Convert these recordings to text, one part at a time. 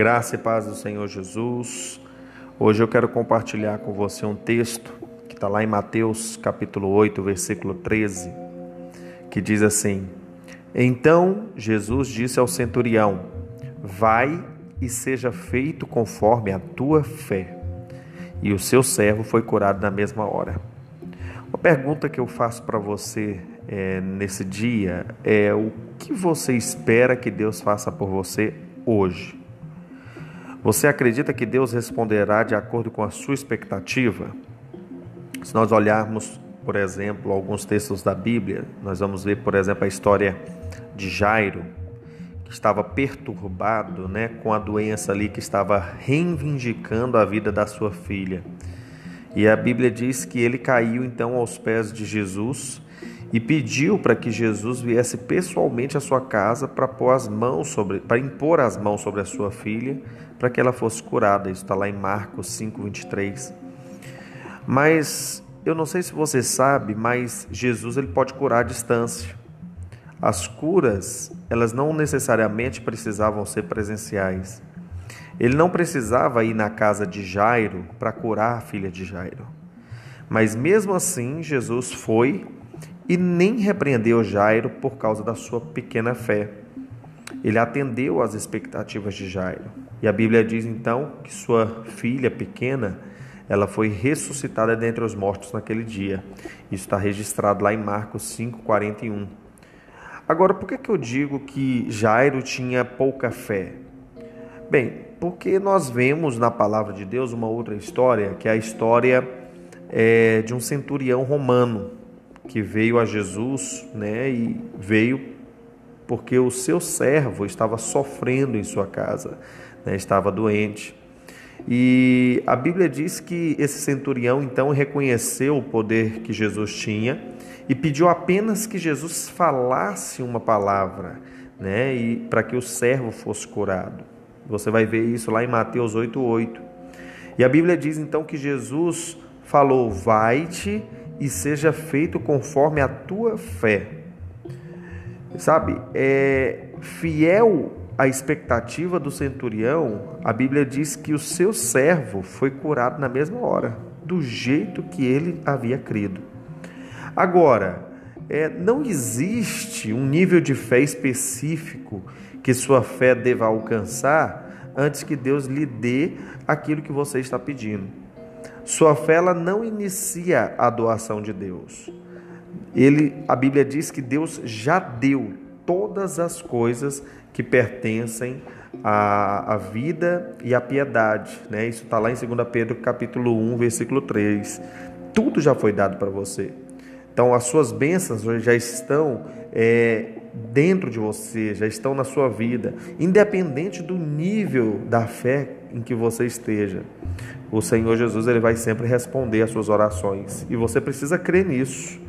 Graça e paz do Senhor Jesus. Hoje eu quero compartilhar com você um texto que está lá em Mateus capítulo 8, versículo 13, que diz assim: Então Jesus disse ao centurião: Vai e seja feito conforme a tua fé. E o seu servo foi curado na mesma hora. Uma pergunta que eu faço para você é, nesse dia é o que você espera que Deus faça por você hoje? Você acredita que Deus responderá de acordo com a sua expectativa? Se nós olharmos, por exemplo, alguns textos da Bíblia, nós vamos ver, por exemplo, a história de Jairo, que estava perturbado, né, com a doença ali que estava reivindicando a vida da sua filha. E a Bíblia diz que ele caiu então aos pés de Jesus e pediu para que Jesus viesse pessoalmente à sua casa para pôr as mãos sobre, para impor as mãos sobre a sua filha, para que ela fosse curada. Isso está lá em Marcos 5:23. Mas eu não sei se você sabe, mas Jesus ele pode curar à distância. As curas, elas não necessariamente precisavam ser presenciais. Ele não precisava ir na casa de Jairo para curar a filha de Jairo. Mas mesmo assim, Jesus foi e nem repreendeu Jairo por causa da sua pequena fé. Ele atendeu às expectativas de Jairo. E a Bíblia diz então que sua filha pequena, ela foi ressuscitada dentre os mortos naquele dia. Isso está registrado lá em Marcos 5:41. Agora, por que, que eu digo que Jairo tinha pouca fé? Bem, porque nós vemos na palavra de Deus uma outra história, que é a história é, de um centurião romano que veio a Jesus, né, e veio porque o seu servo estava sofrendo em sua casa, né, estava doente. E a Bíblia diz que esse centurião então reconheceu o poder que Jesus tinha e pediu apenas que Jesus falasse uma palavra, né, e para que o servo fosse curado. Você vai ver isso lá em Mateus 8:8. E a Bíblia diz então que Jesus falou: "Vai-te e seja feito conforme a tua fé". Sabe? É fiel à expectativa do centurião, a Bíblia diz que o seu servo foi curado na mesma hora, do jeito que ele havia crido. Agora, é, não existe um nível de fé específico que sua fé deva alcançar antes que Deus lhe dê aquilo que você está pedindo. Sua fé ela não inicia a doação de Deus. Ele, a Bíblia diz que Deus já deu todas as coisas que pertencem à, à vida e à piedade. Né? Isso está lá em 2 Pedro capítulo 1, versículo 3. Tudo já foi dado para você. Então, as suas bênçãos já estão é, dentro de você, já estão na sua vida, independente do nível da fé em que você esteja. O Senhor Jesus ele vai sempre responder às suas orações e você precisa crer nisso.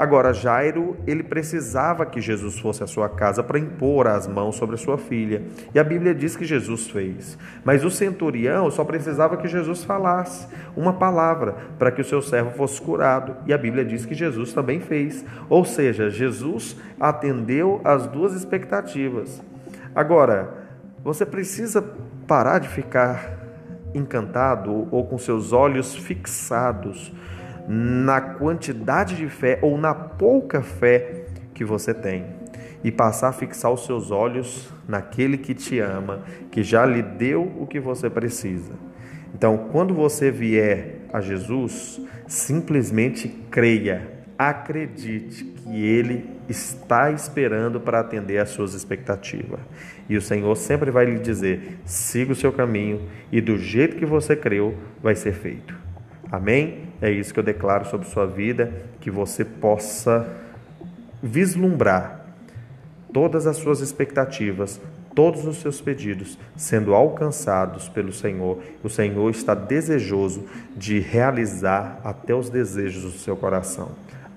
Agora, Jairo, ele precisava que Jesus fosse à sua casa para impor as mãos sobre a sua filha. E a Bíblia diz que Jesus fez. Mas o centurião só precisava que Jesus falasse uma palavra para que o seu servo fosse curado. E a Bíblia diz que Jesus também fez. Ou seja, Jesus atendeu às duas expectativas. Agora, você precisa parar de ficar encantado ou com seus olhos fixados na quantidade de fé ou na pouca fé que você tem e passar a fixar os seus olhos naquele que te ama, que já lhe deu o que você precisa. Então, quando você vier a Jesus, simplesmente creia, acredite que Ele está esperando para atender às suas expectativas. E o Senhor sempre vai lhe dizer: siga o seu caminho e do jeito que você creu, vai ser feito. Amém? É isso que eu declaro sobre sua vida, que você possa vislumbrar todas as suas expectativas, todos os seus pedidos sendo alcançados pelo Senhor. O Senhor está desejoso de realizar até os desejos do seu coração.